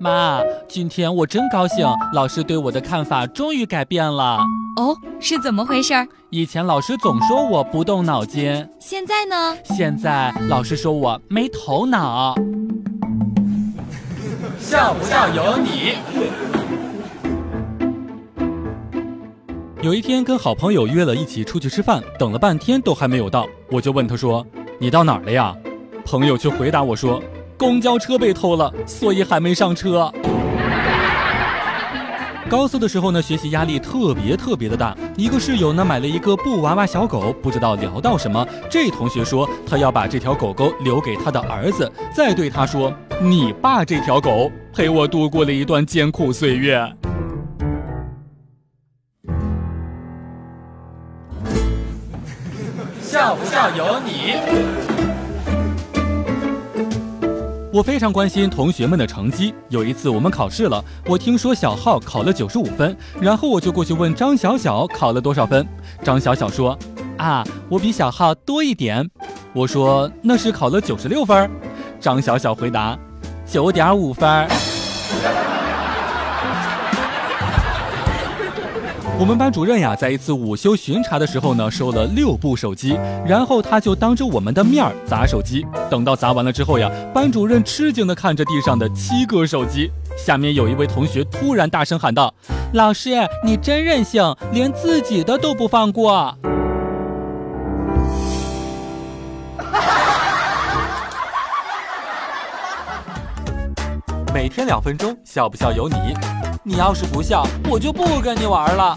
妈，今天我真高兴，老师对我的看法终于改变了。哦，是怎么回事？以前老师总说我不动脑筋，现在呢？现在老师说我没头脑。笑不笑由你。有一天跟好朋友约了一起出去吃饭，等了半天都还没有到，我就问他说：“你到哪儿了呀？”朋友却回答我说：“公交车被偷了，所以还没上车。”高四的时候呢，学习压力特别特别的大。一个室友呢买了一个布娃娃小狗，不知道聊到什么，这同学说他要把这条狗狗留给他的儿子，再对他说：“你爸这条狗陪我度过了一段艰苦岁月。”笑不笑由你。我非常关心同学们的成绩。有一次我们考试了，我听说小浩考了九十五分，然后我就过去问张小小考了多少分。张小小说：“啊，我比小浩多一点。”我说：“那是考了九十六分。”张小小回答：“九点五分。”我们班主任呀，在一次午休巡查的时候呢，收了六部手机，然后他就当着我们的面儿砸手机。等到砸完了之后呀，班主任吃惊的看着地上的七个手机，下面有一位同学突然大声喊道：“老师，你真任性，连自己的都不放过！”每天两分钟，笑不笑由你。你要是不笑，我就不跟你玩了。